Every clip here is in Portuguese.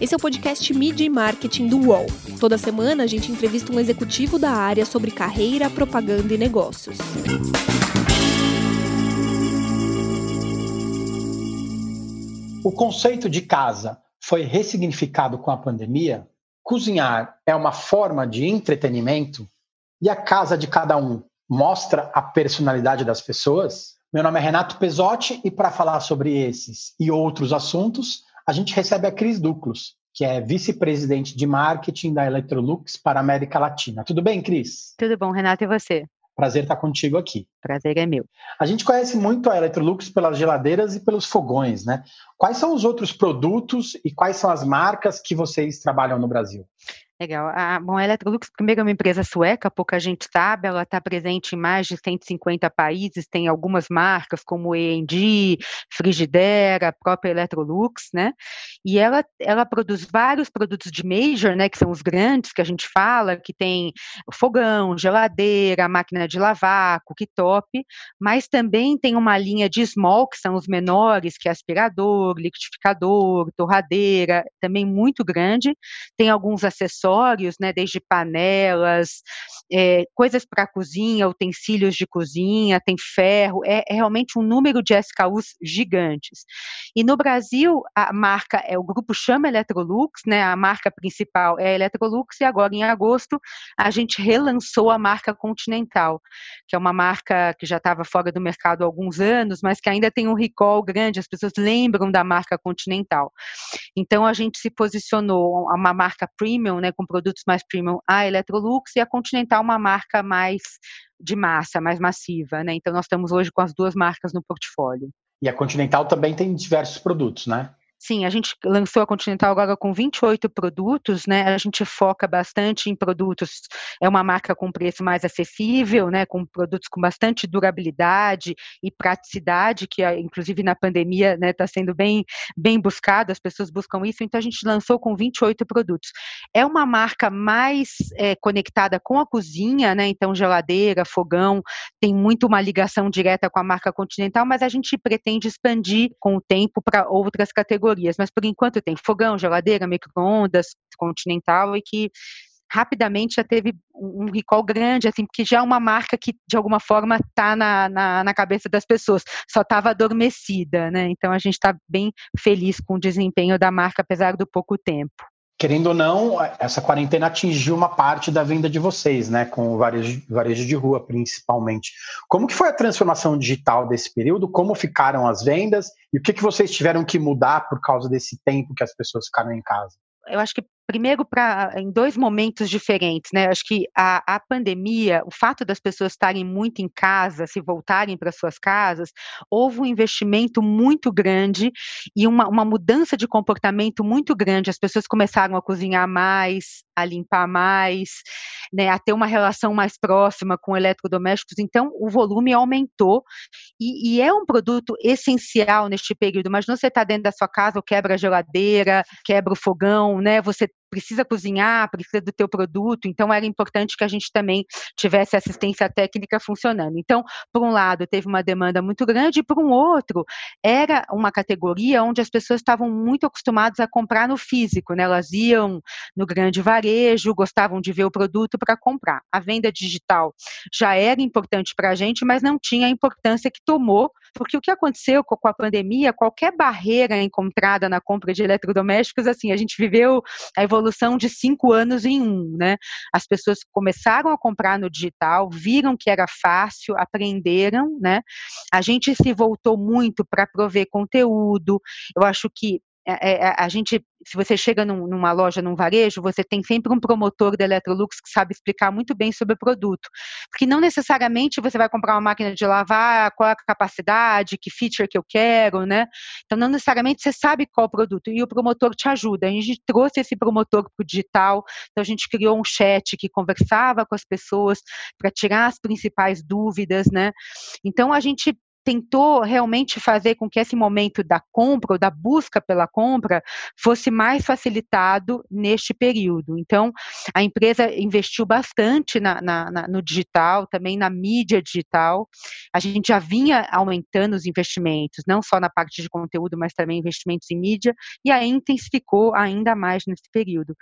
Esse é o podcast Media e Marketing do UOL. Toda semana a gente entrevista um executivo da área sobre carreira, propaganda e negócios. O conceito de casa foi ressignificado com a pandemia? Cozinhar é uma forma de entretenimento? E a casa de cada um mostra a personalidade das pessoas? Meu nome é Renato Pesotti e para falar sobre esses e outros assuntos, a gente recebe a Cris Duclos, que é vice-presidente de marketing da Electrolux para a América Latina. Tudo bem, Cris? Tudo bom, Renato, e você? Prazer estar contigo aqui. Prazer é meu. A gente conhece muito a Electrolux pelas geladeiras e pelos fogões, né? Quais são os outros produtos e quais são as marcas que vocês trabalham no Brasil? Legal. A, bom, a Electrolux, primeiro, é uma empresa sueca, pouca gente sabe, ela está presente em mais de 150 países, tem algumas marcas como E&G, Frigidaire, a própria Electrolux, né? E ela, ela produz vários produtos de major, né, que são os grandes que a gente fala, que tem fogão, geladeira, máquina de lavar, cooktop, mas também tem uma linha de small, que são os menores, que é aspirador, liquidificador, torradeira, também muito grande, tem alguns acessórios acessórios, né, desde panelas, é, coisas para cozinha, utensílios de cozinha, tem ferro, é, é, realmente um número de SKUs gigantes. E no Brasil, a marca é o grupo chama Electrolux, né, a marca principal é a Electrolux, e agora em agosto a gente relançou a marca Continental, que é uma marca que já estava fora do mercado há alguns anos, mas que ainda tem um recall grande, as pessoas lembram da marca Continental. Então a gente se posicionou uma marca premium, né, com produtos mais premium, a Electrolux e a Continental uma marca mais de massa, mais massiva, né? Então nós estamos hoje com as duas marcas no portfólio. E a Continental também tem diversos produtos, né? Sim, a gente lançou a Continental agora com 28 produtos, né? A gente foca bastante em produtos, é uma marca com preço mais acessível, né? Com produtos com bastante durabilidade e praticidade, que inclusive na pandemia está né, tá sendo bem, bem buscado, as pessoas buscam isso, então a gente lançou com 28 produtos. É uma marca mais é, conectada com a cozinha, né? Então, geladeira, fogão, tem muito uma ligação direta com a marca Continental, mas a gente pretende expandir com o tempo para outras categorias categorias, mas por enquanto tem fogão, geladeira, micro-ondas, continental e que rapidamente já teve um recall grande, assim, porque já é uma marca que, de alguma forma, está na, na, na, cabeça das pessoas, só estava adormecida, né? Então a gente está bem feliz com o desempenho da marca, apesar do pouco tempo querendo ou não, essa quarentena atingiu uma parte da venda de vocês, né, com o varejo, varejo de rua principalmente. Como que foi a transformação digital desse período? Como ficaram as vendas? E o que, que vocês tiveram que mudar por causa desse tempo que as pessoas ficaram em casa? Eu acho que primeiro para em dois momentos diferentes, né? Acho que a, a pandemia, o fato das pessoas estarem muito em casa, se voltarem para suas casas, houve um investimento muito grande e uma, uma mudança de comportamento muito grande. As pessoas começaram a cozinhar mais, a limpar mais, né, a ter uma relação mais próxima com eletrodomésticos. Então, o volume aumentou e, e é um produto essencial neste período. Mas você está dentro da sua casa, quebra a geladeira, quebra o fogão, né? Você precisa cozinhar, precisa do teu produto, então era importante que a gente também tivesse assistência técnica funcionando. Então, por um lado, teve uma demanda muito grande, e por um outro, era uma categoria onde as pessoas estavam muito acostumadas a comprar no físico, né? Elas iam no grande varejo, gostavam de ver o produto para comprar. A venda digital já era importante para a gente, mas não tinha a importância que tomou, porque o que aconteceu com a pandemia, qualquer barreira encontrada na compra de eletrodomésticos, assim, a gente viveu a evolução evolução de cinco anos em um, né? As pessoas começaram a comprar no digital, viram que era fácil, aprenderam, né? A gente se voltou muito para prover conteúdo. Eu acho que a gente se você chega num, numa loja, num varejo, você tem sempre um promotor da Electrolux que sabe explicar muito bem sobre o produto. Porque não necessariamente você vai comprar uma máquina de lavar, qual é a capacidade, que feature que eu quero, né? Então, não necessariamente você sabe qual produto. E o promotor te ajuda. A gente trouxe esse promotor para o digital, então a gente criou um chat que conversava com as pessoas para tirar as principais dúvidas, né? Então, a gente tentou realmente fazer com que esse momento da compra ou da busca pela compra fosse mais facilitado neste período. Então, a empresa investiu bastante na, na, na, no digital, também na mídia digital. A gente já vinha aumentando os investimentos, não só na parte de conteúdo, mas também investimentos em mídia, e aí intensificou ainda mais nesse período.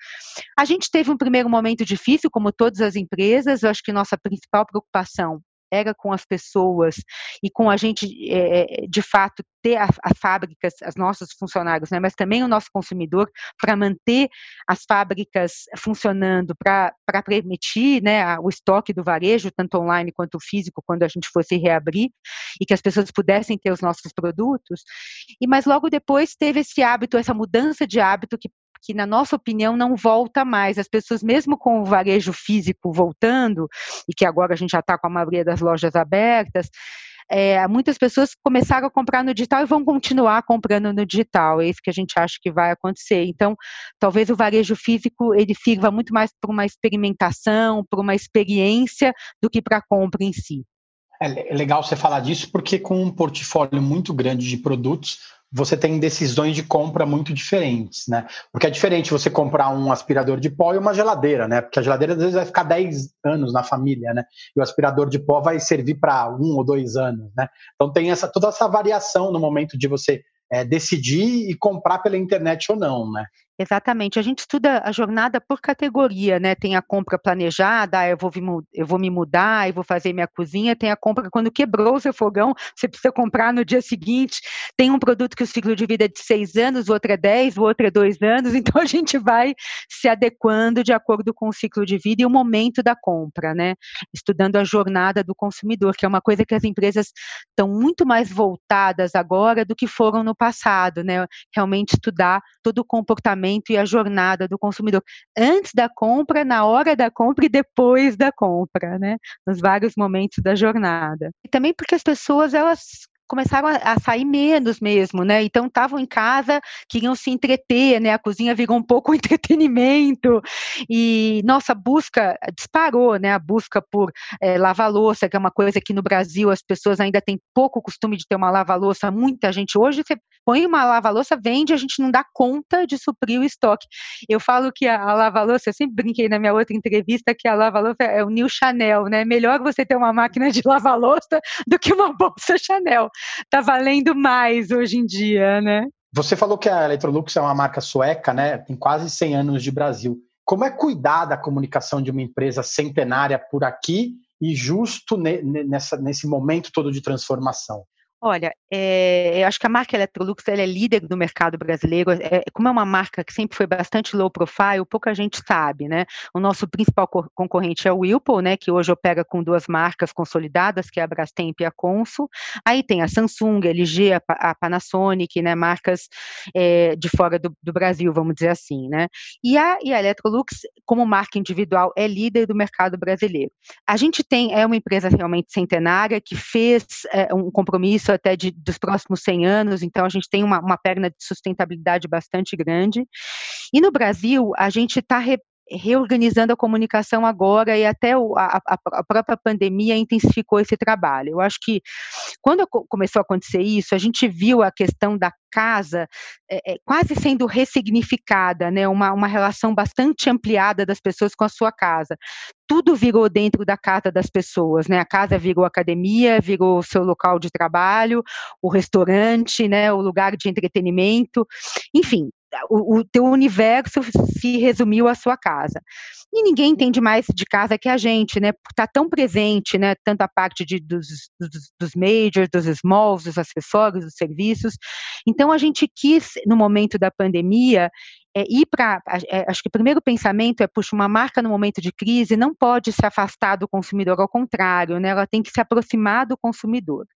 A gente teve um primeiro momento difícil, como todas as empresas, eu acho que nossa principal preocupação era com as pessoas e com a gente, é, de fato, ter as, as, fábricas, as nossos funcionários, né, mas também o nosso consumidor, para manter as fábricas funcionando, para permitir né, o estoque do varejo, tanto online quanto físico, quando a gente fosse reabrir, e que as pessoas pudessem ter os nossos produtos. E Mas logo depois teve esse hábito, essa mudança de hábito que que, na nossa opinião, não volta mais. As pessoas, mesmo com o varejo físico voltando, e que agora a gente já está com a maioria das lojas abertas, é, muitas pessoas começaram a comprar no digital e vão continuar comprando no digital. É isso que a gente acha que vai acontecer. Então, talvez o varejo físico ele sirva muito mais para uma experimentação, para uma experiência, do que para a compra em si. É legal você falar disso, porque com um portfólio muito grande de produtos, você tem decisões de compra muito diferentes, né? Porque é diferente você comprar um aspirador de pó e uma geladeira, né? Porque a geladeira às vezes vai ficar 10 anos na família, né? E o aspirador de pó vai servir para um ou dois anos, né? Então tem essa toda essa variação no momento de você é, decidir e comprar pela internet ou não, né? Exatamente. A gente estuda a jornada por categoria, né? Tem a compra planejada, ah, eu vou, eu vou me mudar, eu vou fazer minha cozinha. Tem a compra quando quebrou o seu fogão, você precisa comprar no dia seguinte. Tem um produto que o ciclo de vida é de seis anos, o outro é dez, o outro é dois anos. Então a gente vai se adequando de acordo com o ciclo de vida e o momento da compra, né? Estudando a jornada do consumidor, que é uma coisa que as empresas estão muito mais voltadas agora do que foram no passado, né? Realmente estudar todo o comportamento comportamento e a jornada do consumidor antes da compra, na hora da compra e depois da compra, né? Nos vários momentos da jornada. E também porque as pessoas elas começaram a, sair menos mesmo, né? Então estavam em casa, queriam se entreter, né? A cozinha virou um pouco entretenimento e nossa busca disparou, né? A busca por é, lavar louça, que é uma coisa que no Brasil as pessoas ainda têm pouco costume de ter uma lava-louça. Muita gente hoje você põe uma lava-louça, vende, a gente não dá conta de suprir o estoque. Eu falo que a, a lava-louça, eu sempre brinquei na minha outra entrevista que a lava-louça é o New Chanel, né? Melhor você ter uma máquina de lava-louça do que uma bolsa Chanel tá valendo mais hoje em dia, né? Você falou que a Electrolux é uma marca sueca, né? Tem quase 100 anos de Brasil. Como é cuidar da comunicação de uma empresa centenária por aqui e justo nessa, nesse momento todo de transformação? Olha, é, eu acho que a marca Electrolux ela é líder do mercado brasileiro. É, como é uma marca que sempre foi bastante low profile, pouca gente sabe, né? O nosso principal concorrente é o Whirlpool, né? Que hoje opera com duas marcas consolidadas, que é a Brastemp e a Consul. Aí tem a Samsung, a LG, a, a Panasonic, né? Marcas é, de fora do, do, Brasil, vamos dizer assim, né? E a, e a Electrolux, como marca individual, é líder do mercado brasileiro. A gente tem é uma empresa realmente centenária que fez é, um compromisso isso até de, dos próximos 100 anos, então a gente tem uma, uma perna de sustentabilidade bastante grande. E no Brasil, a gente está reorganizando a comunicação agora e até o, a, a, própria pandemia intensificou esse trabalho. Eu acho que quando começou a acontecer isso, a gente viu a questão da casa é, é, quase sendo ressignificada, né? Uma, uma relação bastante ampliada das pessoas com a sua casa. Tudo virou dentro da casa das pessoas, né? A casa virou academia, virou seu local de trabalho, o restaurante, né? O lugar de entretenimento, enfim, o, o teu universo se resumiu à sua casa. E ninguém entende mais de casa que a gente, né? Está tão presente, né? Tanto a parte de, dos, dos, dos majors, dos smalls, dos acessórios, dos serviços. Então a gente quis, no momento da pandemia, é, ir para. É, acho que o primeiro pensamento é, puxa, uma marca no momento de crise não pode se afastar do consumidor, ao contrário, né, ela tem que se aproximar do consumidor.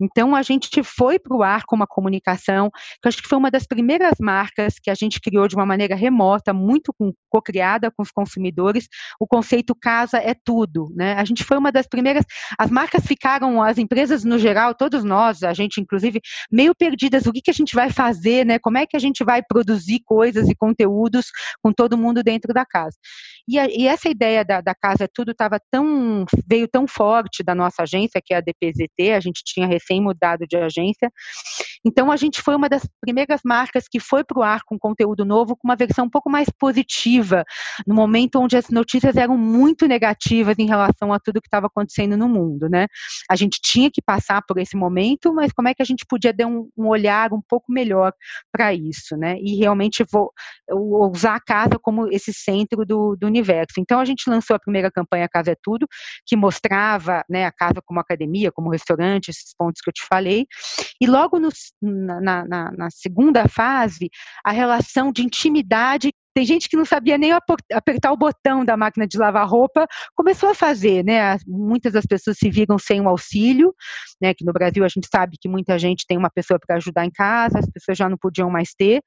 Então, a gente foi para o ar com uma comunicação, que acho que foi uma das primeiras marcas que a gente criou de uma maneira remota, muito co-criada com os consumidores, o conceito casa é tudo. Né? A gente foi uma das primeiras, as marcas ficaram, as empresas no geral, todos nós, a gente inclusive, meio perdidas, o que, que a gente vai fazer, né? como é que a gente vai produzir coisas e conteúdos com todo mundo dentro da casa. E, a, e essa ideia da, da casa tudo estava tão veio tão forte da nossa agência, que é a DPZT, a gente tinha recém mudado de agência. Então a gente foi uma das primeiras marcas que foi para o ar com conteúdo novo, com uma versão um pouco mais positiva, no momento onde as notícias eram muito negativas em relação a tudo que estava acontecendo no mundo, né? A gente tinha que passar por esse momento, mas como é que a gente podia dar um, um olhar um pouco melhor para isso, né? E realmente vou, usar a casa como esse centro do, do universo. Então a gente lançou a primeira campanha Casa é Tudo, que mostrava né, a casa como academia, como restaurante, esses pontos que eu te falei. E logo no, na, na, na segunda fase, a relação de intimidade tem gente que não sabia nem apertar o botão da máquina de lavar roupa, começou a fazer, né? Muitas das pessoas se viram sem um auxílio, né? Que no Brasil a gente sabe que muita gente tem uma pessoa para ajudar em casa, as pessoas já não podiam mais ter.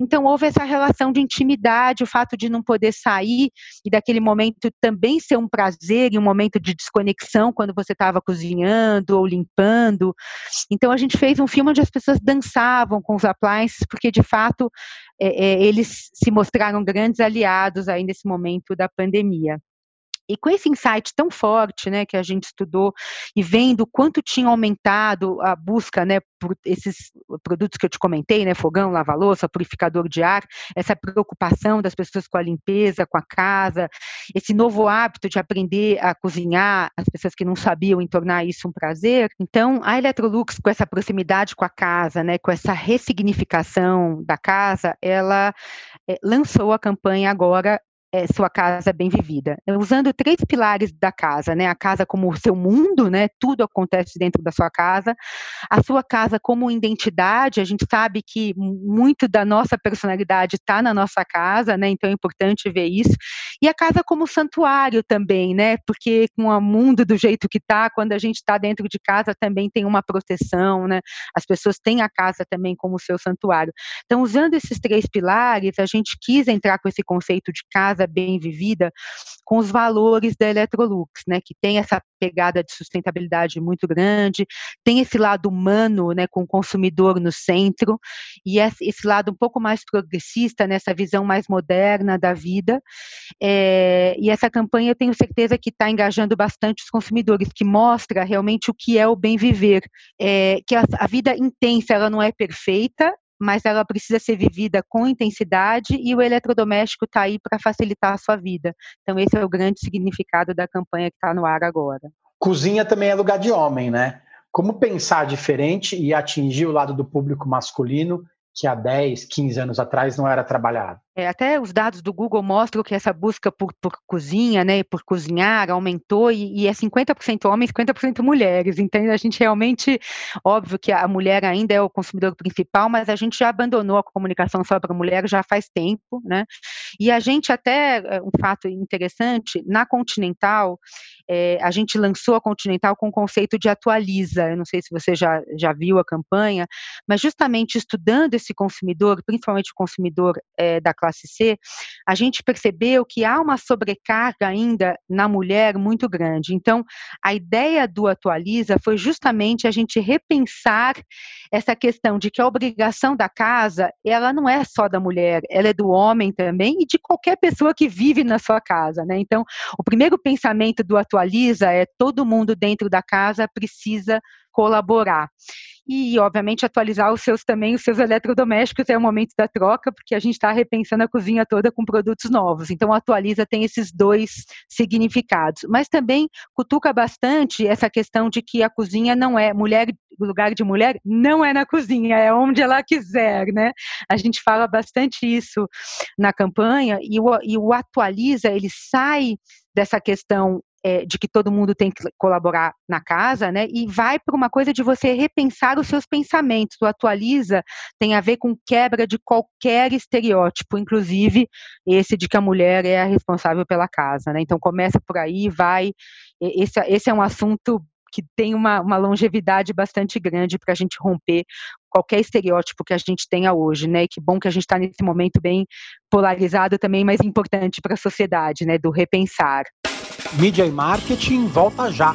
Então houve essa relação de intimidade, o fato de não poder sair e daquele momento também ser um prazer e um momento de desconexão quando você estava cozinhando ou limpando. Então a gente fez um filme onde as pessoas dançavam com os appliances, porque de fato é, é, eles se mostraram grandes aliados aí nesse momento da pandemia. E com esse insight tão forte, né, que a gente estudou e vendo quanto tinha aumentado a busca, né, por esses produtos que eu te comentei, né, fogão, lava-louça, purificador de ar, essa preocupação das pessoas com a limpeza, com a casa, esse novo hábito de aprender a cozinhar, as pessoas que não sabiam em tornar isso um prazer. Então, a Electrolux com essa proximidade com a casa, né, com essa ressignificação da casa, ela é, lançou a campanha agora é, sua casa bem vivida, usando três pilares da casa, né? A casa como o seu mundo, né? Tudo acontece dentro da sua casa. A sua casa como identidade, a gente sabe que muito da nossa personalidade está na nossa casa, né? Então é importante ver isso. E a casa como santuário também, né? Porque com o mundo do jeito que está, quando a gente está dentro de casa também tem uma proteção, né? As pessoas têm a casa também como seu santuário. Então, usando esses três pilares, a gente quis entrar com esse conceito de casa casa bem vivida com os valores da Electrolux, né, que tem essa pegada de sustentabilidade muito grande, tem esse lado humano, né, com o consumidor no centro, e esse lado um pouco mais progressista, nessa visão mais moderna da vida, é, e essa campanha eu tenho certeza que está engajando bastante os consumidores, que mostra realmente o que é o bem viver, é, que a, a vida intensa, ela não é perfeita, mas ela precisa ser vivida com intensidade e o eletrodoméstico está aí para facilitar a sua vida. Então, esse é o grande significado da campanha que está no ar agora. Cozinha também é lugar de homem, né? Como pensar diferente e atingir o lado do público masculino que há 10, 15 anos atrás não era trabalhado? É, até os dados do Google mostram que essa busca por, por cozinha, né, por cozinhar, aumentou e, e é 50% homens, 50% mulheres. Então, a gente realmente, óbvio que a mulher ainda é o consumidor principal, mas a gente já abandonou a comunicação só para mulher já faz tempo, né? E a gente até, é, um fato interessante, na Continental, é, a gente lançou a Continental com o conceito de atualiza. Eu não sei se você já, já viu a campanha, mas justamente estudando esse consumidor, principalmente o consumidor é, da classe C, a gente percebeu que há uma sobrecarga ainda na mulher muito grande. Então, a ideia do Atualiza foi justamente a gente repensar essa questão de que a obrigação da casa, ela não é só da mulher, ela é do homem também e de qualquer pessoa que vive na sua casa, né? Então, o primeiro pensamento do Atualiza é todo mundo dentro da casa precisa colaborar e, obviamente, atualizar os seus também, os seus eletrodomésticos é o momento da troca, porque a gente está repensando a cozinha toda com produtos novos. Então, atualiza tem esses dois significados. Mas também cutuca bastante essa questão de que a cozinha não é mulher, o lugar de mulher não é na cozinha, é onde ela quiser, né? A gente fala bastante isso na campanha e o, e o atualiza, ele sai dessa questão é, de que todo mundo tem que colaborar na casa, né? E vai para uma coisa de você repensar os seus pensamentos. O atualiza tem a ver com quebra de qualquer estereótipo, inclusive esse de que a mulher é a responsável pela casa, né? Então começa por aí, vai. Esse, esse é um assunto que tem uma, uma longevidade bastante grande para a gente romper qualquer estereótipo que a gente tenha hoje, né? E que bom que a gente está nesse momento bem polarizado também, mas importante para a sociedade, né? Do repensar. Mídia e marketing volta já.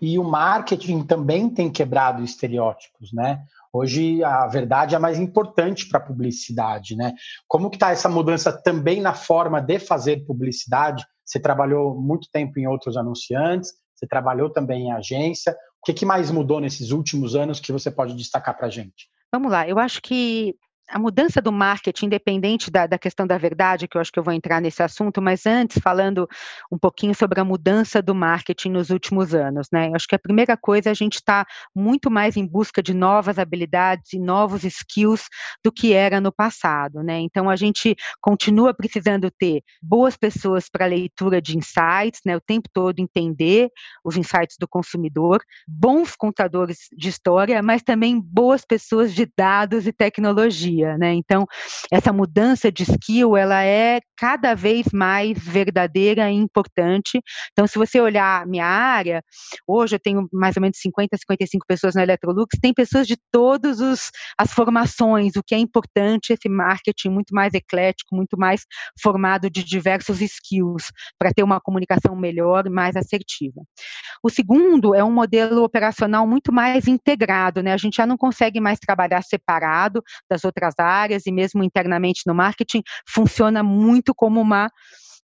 E o marketing também tem quebrado estereótipos, né? Hoje a verdade é mais importante para a publicidade, né? Como que está essa mudança também na forma de fazer publicidade? Você trabalhou muito tempo em outros anunciantes, você trabalhou também em agência. O que, que mais mudou nesses últimos anos que você pode destacar para a gente? Vamos lá, eu acho que a mudança do marketing, independente da, da, questão da verdade, que eu acho que eu vou entrar nesse assunto, mas antes falando um pouquinho sobre a mudança do marketing nos últimos anos, né? Eu acho que a primeira coisa é a gente está muito mais em busca de novas habilidades e novos skills do que era no passado, né? Então a gente continua precisando ter boas pessoas para leitura de insights, né? O tempo todo entender os insights do consumidor, bons contadores de história, mas também boas pessoas de dados e tecnologia dia, né? Então, essa mudança de skill, ela é cada vez mais verdadeira e importante. Então, se você olhar minha área, hoje eu tenho mais ou menos 50, 55 pessoas na Electrolux, tem pessoas de todas as formações, o que é importante, esse marketing muito mais eclético, muito mais formado de diversos skills, para ter uma comunicação melhor mais assertiva. O segundo é um modelo operacional muito mais integrado, né? A gente já não consegue mais trabalhar separado das outras outras áreas e mesmo internamente no marketing, funciona muito como uma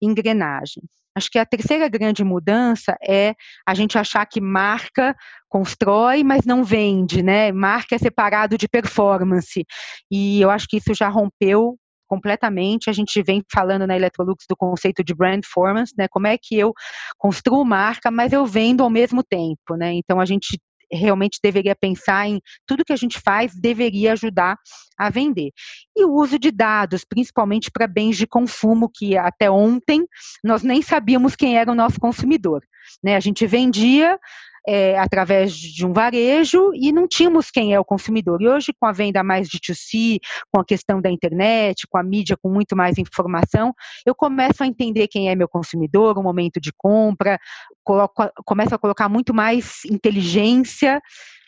engrenagem. Acho que a terceira grande mudança é a gente achar que marca constrói, mas não vende, né? Marca é separado de performance. E eu acho que isso já rompeu completamente. A gente vem falando na Electrolux do conceito de brand performance, né? Como é que eu construo marca, mas eu vendo ao mesmo tempo, né? Então a gente realmente deveria pensar em tudo que a gente faz deveria ajudar a vender. E o uso de dados, principalmente para bens de consumo, que até ontem nós nem sabíamos quem era o nosso consumidor. Né? A gente vendia é, através de um varejo e não tínhamos quem é o consumidor. E hoje, com a venda mais de 2C, com a questão da internet, com a mídia com muito mais informação, eu começo a entender quem é meu consumidor, o momento de compra, coloco, começo a colocar muito mais inteligência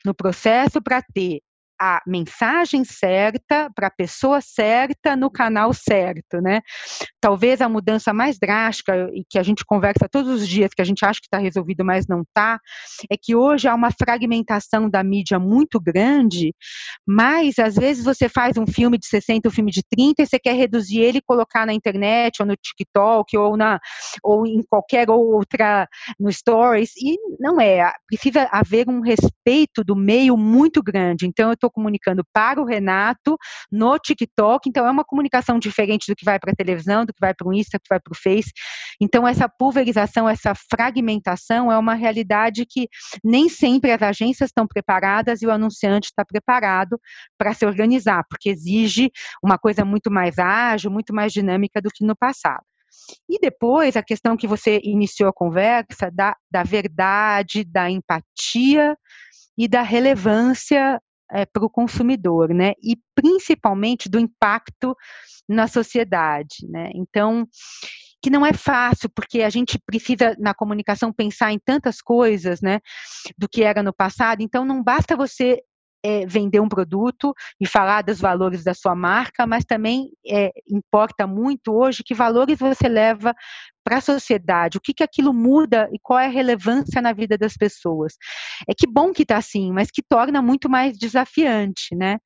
no processo para ter a mensagem certa para a pessoa certa no canal certo, né? Talvez a mudança mais drástica e que a gente conversa todos os dias, que a gente acha que está resolvido, mas não está, é que hoje há uma fragmentação da mídia muito grande, mas às vezes você faz um filme de 60, um filme de 30 e você quer reduzir ele e colocar na internet ou no TikTok ou na ou em qualquer outra no stories e não é, precisa haver um respeito do meio muito grande. Então eu estou estou comunicando para o Renato no TikTok, então é uma comunicação diferente do que vai para a televisão, do que vai para o Insta, do que vai para o Face. Então, essa pulverização, essa fragmentação é uma realidade que nem sempre as agências estão preparadas e o anunciante está preparado para se organizar, porque exige uma coisa muito mais ágil, muito mais dinâmica do que no passado. E depois, a questão que você iniciou a conversa, da, da verdade, da empatia e da relevância é, para o consumidor, né? E principalmente do impacto na sociedade, né? Então, que não é fácil, porque a gente precisa, na comunicação, pensar em tantas coisas, né, do que era no passado, então não basta você é, vender um produto e falar dos valores da sua marca, mas também é, importa muito hoje que valores você leva para a sociedade, o que, que aquilo muda e qual é a relevância na vida das pessoas. É que bom que está assim, mas que torna muito mais desafiante, né?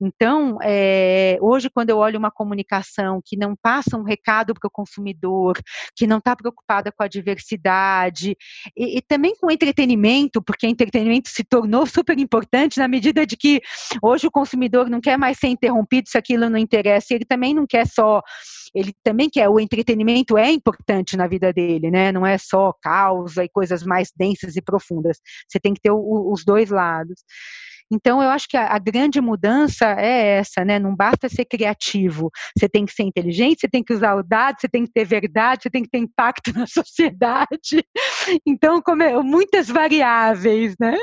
Então, é, hoje, quando eu olho uma comunicação que não passa um recado para o consumidor, que não está preocupada com a diversidade, e, e também com entretenimento, porque entretenimento se tornou super importante na medida de que hoje o consumidor não quer mais ser interrompido se aquilo não interessa, ele também não quer só ele também quer o entretenimento é importante na vida dele, né? Não é só causa e coisas mais densas e profundas. Você tem que ter o, os dois lados. Então, eu acho que a, a, grande mudança é essa, né? Não basta ser criativo, você tem que ser inteligente, você tem que usar o dado, você tem que ter verdade, você tem que ter impacto na sociedade. Então, como é, muitas variáveis, né?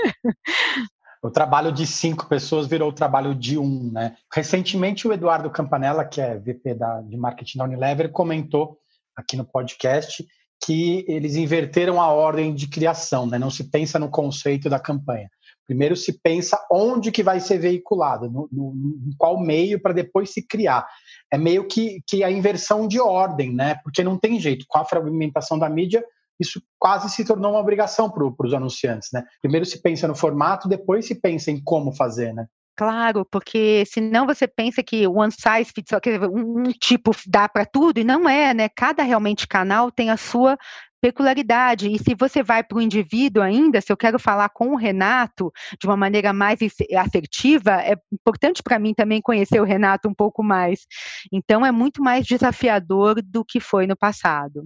O trabalho de cinco pessoas virou o trabalho de um, né? Recentemente, o Eduardo Campanella, que é VP da, de marketing da Unilever, comentou aqui no podcast que eles inverteram a ordem de criação, né? Não se pensa no conceito da campanha. Primeiro se pensa onde que vai ser veiculado, no, no, no qual meio para depois se criar. É meio que, que a inversão de ordem, né? Porque não tem jeito. Com a fragmentação da mídia, isso quase se tornou uma obrigação para os anunciantes, né? Primeiro se pensa no formato, depois se pensa em como fazer, né? Claro, porque senão você pensa que one size fits all, um tipo dá para tudo, e não é, né? Cada realmente canal tem a sua peculiaridade. E se você vai para o indivíduo ainda, se eu quero falar com o Renato de uma maneira mais assertiva, é importante para mim também conhecer o Renato um pouco mais. Então é muito mais desafiador do que foi no passado.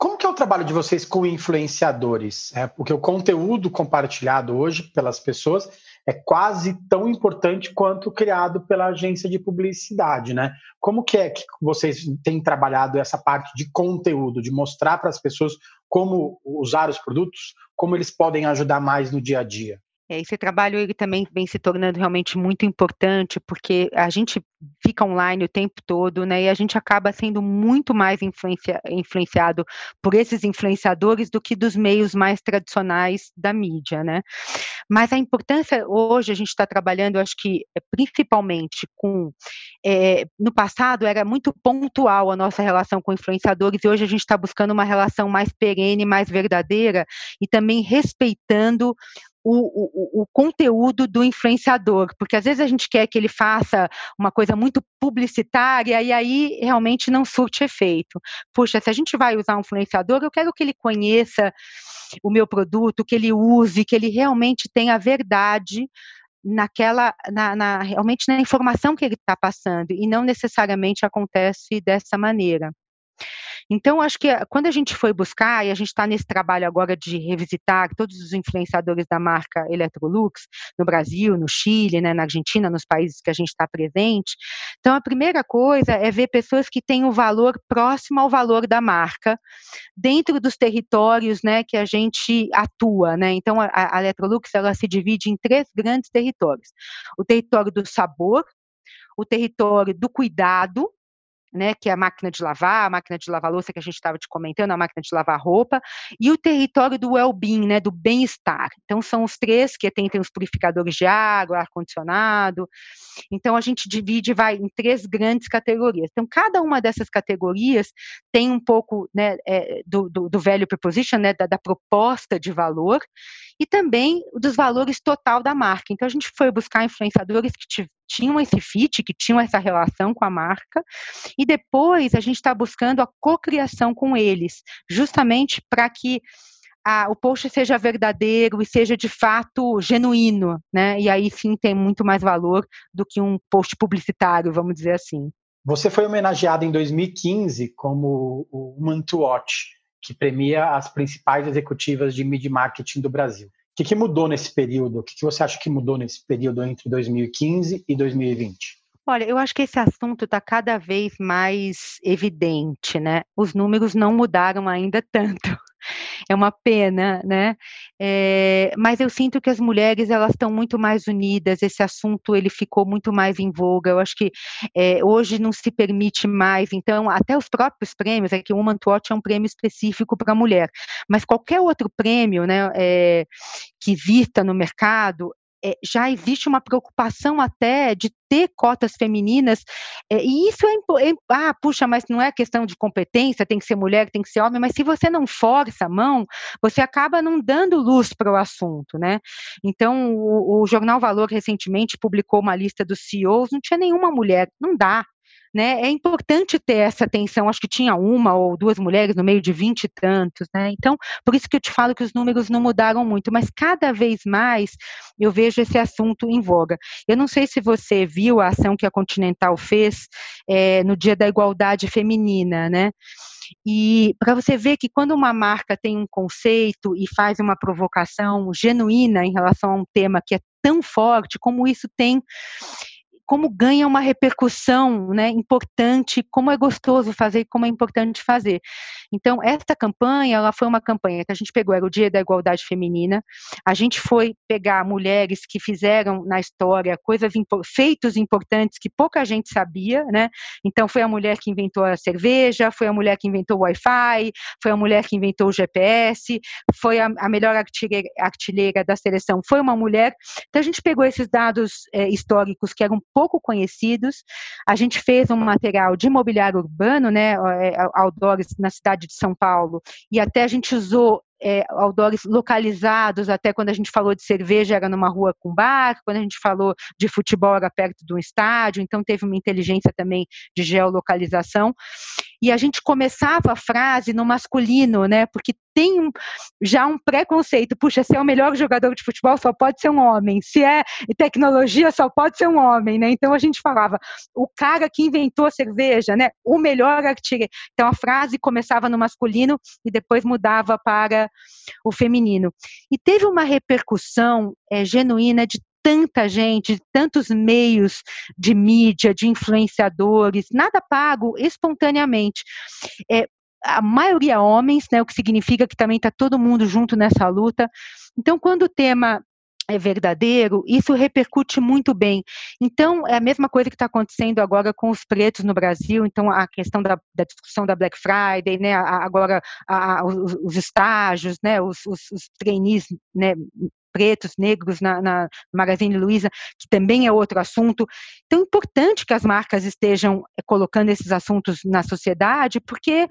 Como que é o trabalho de vocês com influenciadores? É, porque o conteúdo compartilhado hoje pelas pessoas é quase tão importante quanto o criado pela agência de publicidade, né? Como que é que vocês têm trabalhado essa parte de conteúdo, de mostrar para as pessoas como usar os produtos, como eles podem ajudar mais no dia a dia? É, esse trabalho ele também vem se tornando realmente muito importante, porque a gente fica online o tempo todo, né? E a gente acaba sendo muito mais influencia, influenciado por esses influenciadores do que dos meios mais tradicionais da mídia, né? Mas a importância hoje a gente está trabalhando, acho que é, principalmente com é, no passado era muito pontual a nossa relação com influenciadores e hoje a gente está buscando uma relação mais perene, mais verdadeira e também respeitando o, o, o, conteúdo do influenciador, porque às vezes a gente quer que ele faça uma coisa muito publicitária e aí realmente não surte efeito. Puxa, se a gente vai usar um influenciador, eu quero que ele conheça o meu produto, que ele use, que ele realmente tenha verdade naquela, na, na, realmente na informação que ele está passando, e não necessariamente acontece dessa maneira. Então, acho que eh, quando a gente foi buscar, e a gente está nesse trabalho agora de revisitar todos os influenciadores da marca Electrolux, no Brasil, no Chile, né, na Argentina, nos países que a gente está presente. Então, a primeira coisa é ver pessoas que têm o valor próximo ao valor da marca, dentro dos territórios né, que a gente atua. Né? Então, a, a Electrolux ela se divide em três grandes territórios: o território do sabor, o território do cuidado, né, que é a máquina de lavar, a máquina de lavar louça que a gente estava te comentando, a máquina de lavar roupa, e o território do well-being, né, do bem-estar. Então, são os três que tem, tem os purificadores de água, ar-condicionado. Então, a gente divide, vai, em três grandes categorias. Então, cada uma dessas categorias tem um pouco, né, é, do, do, do value proposition, né, da, da proposta de valor, e também dos valores total da marca. Então, a gente foi buscar influenciadores que tinham esse fit, que tinham essa relação com a marca, e depois a gente está buscando a cocriação com eles, justamente para que o post seja verdadeiro e seja de fato genuíno, né? E aí sim tem muito mais valor do que um post publicitário, vamos dizer assim. Você foi homenageado em 2015 como o Woman to Watch, que premia as principais executivas de media marketing do Brasil que, que mudou nesse período? O que, que você acha que mudou nesse período entre 2015 e 2020? Olha, eu acho que esse assunto está cada vez mais evidente, né? Os números não mudaram ainda tanto. É uma pena, né? É, mas eu sinto que as mulheres elas estão muito mais unidas. Esse assunto ele ficou muito mais em voga. Eu acho que é, hoje não se permite mais. Então, até os próprios prêmios, é que o Woman to Watch é um prêmio específico para mulher, mas qualquer outro prêmio, né? É, que exista no mercado, é, já existe uma preocupação até de ter cotas femininas, é, e isso é, é, ah, puxa, mas não é questão de competência, tem que ser mulher, tem que ser homem, mas se você não força a mão, você acaba não dando luz para o assunto, né? Então, o, o Jornal Valor recentemente publicou uma lista dos CEOs, não tinha nenhuma mulher, não dá, né? É importante ter essa atenção. Acho que tinha uma ou duas mulheres no meio de vinte e tantos, né? Então, por isso que eu te falo que os números não mudaram muito, mas cada vez mais eu vejo esse assunto em voga. Eu não sei se você viu a ação que a Continental fez é, no Dia da Igualdade Feminina, né? E para você ver que quando uma marca tem um conceito e faz uma provocação genuína em relação a um tema que é tão forte, como isso tem como ganha uma repercussão né, importante, como é gostoso fazer, como é importante fazer. Então, esta campanha, ela foi uma campanha que a gente pegou, era o Dia da Igualdade Feminina, a gente foi pegar mulheres que fizeram na história coisas, feitos importantes que pouca gente sabia, né, então foi a mulher que inventou a cerveja, foi a mulher que inventou o Wi-Fi, foi a mulher que inventou o GPS, foi a, a melhor artilheira, artilheira, da seleção, foi uma mulher, então a gente pegou esses dados é, históricos que eram conhecidos. A gente fez um material de imobiliário urbano, né, é, outdoors na cidade de São Paulo, e até a gente usou é, outdoors localizados, até quando a gente falou de cerveja era numa rua com bar, quando a gente falou de futebol era perto de um estádio, então teve uma inteligência também de geolocalização. E a gente começava a frase no masculino, né? Porque tem um, já um preconceito, puxa, se é o melhor jogador de futebol só pode ser um homem, se é tecnologia só pode ser um homem, né? Então a gente falava, o cara que inventou a cerveja, né? O melhor artilheiro. Então a frase começava no masculino e depois mudava para o feminino. E teve uma repercussão é, genuína de tanta gente, de tantos meios de mídia, de influenciadores, nada pago espontaneamente. É, a maioria homens, né, o que significa que também está todo mundo junto nessa luta. Então, quando o tema é verdadeiro, isso repercute muito bem. Então, é a mesma coisa que está acontecendo agora com os pretos no Brasil, então a questão da, da discussão da Black Friday, né, agora a, os, os, estágios, né, os, os, os trainees né, pretos, negros na, na Magazine Luiza, que também é outro assunto. Então, é importante que as marcas estejam eh, colocando esses assuntos na sociedade, porque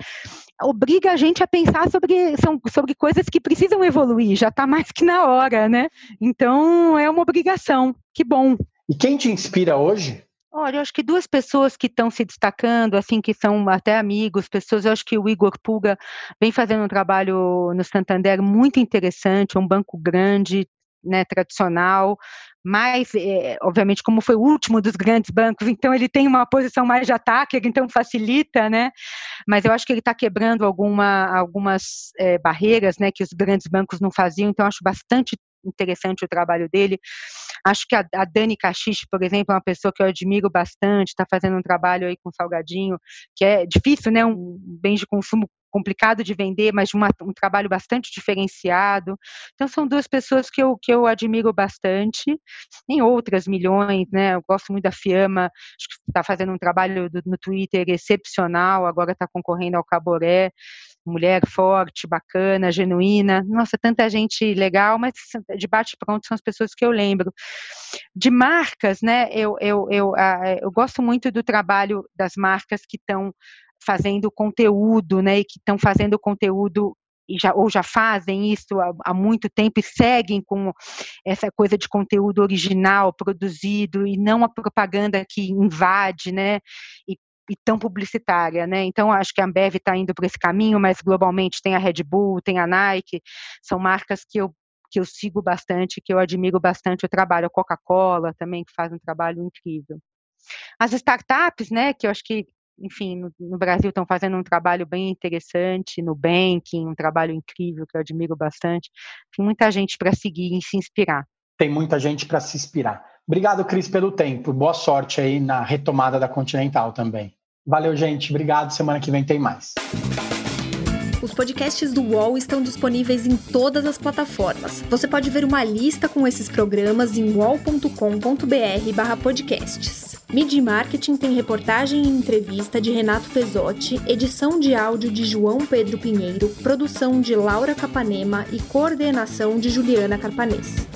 obriga a gente a pensar sobre, são, sobre coisas que precisam evoluir, já está mais que na hora, né? Então, é uma obrigação. Que bom. E quem te inspira hoje? Olha, eu acho que duas pessoas que estão se destacando, assim, que são até amigos, pessoas, eu acho que o Igor Puga vem fazendo um trabalho no Santander muito interessante, é um banco grande, né, tradicional, mas, é, obviamente, como foi o último dos grandes bancos, então ele tem uma posição mais de ataque, então facilita, né? Mas eu acho que ele está quebrando alguma, algumas é, barreiras, né, que os grandes bancos não faziam, então acho bastante interessante o trabalho dele. Acho que a, a Dani Caxixe, por exemplo, é uma pessoa que eu admiro bastante, está fazendo um trabalho aí com salgadinho, que é difícil, né? Um bem de consumo complicado de vender, mas uma, um trabalho bastante diferenciado. Então são duas pessoas que eu, que eu admiro bastante. Tem outras milhões, né? Eu gosto muito da Fiamma, acho que está fazendo um trabalho do, no Twitter excepcional, agora está concorrendo ao Caboré mulher forte, bacana, genuína. Nossa, tanta gente legal, mas de bate-pronto são as pessoas que eu lembro. De marcas, né? Eu, eu, eu, eu gosto muito do trabalho das marcas que estão fazendo conteúdo, né? E que estão fazendo conteúdo já, ou já fazem isso há, há, muito tempo e seguem com essa coisa de conteúdo original produzido e não a propaganda que invade, né? E e tão publicitária, né? Então acho que a Ambev está indo por esse caminho, mas globalmente tem a Red Bull, tem a Nike, são marcas que eu que eu sigo bastante, que eu admiro bastante o trabalho. A Coca-Cola também que faz um trabalho incrível. As startups, né? Que eu acho que enfim, no, no, Brasil estão fazendo um trabalho bem interessante, no banking, um trabalho incrível que eu admiro bastante. Tem muita gente para seguir e se inspirar. Tem muita gente para se inspirar. Obrigado, Cris, pelo tempo. Boa sorte aí na retomada da Continental também. Valeu, gente. Obrigado. Semana que vem tem mais. Os podcasts do UOL estão disponíveis em todas as plataformas. Você pode ver uma lista com esses programas em wall.com.br/podcasts. Midi Marketing tem reportagem e entrevista de Renato Pesotti, edição de áudio de João Pedro Pinheiro, produção de Laura Capanema e coordenação de Juliana Carpanês.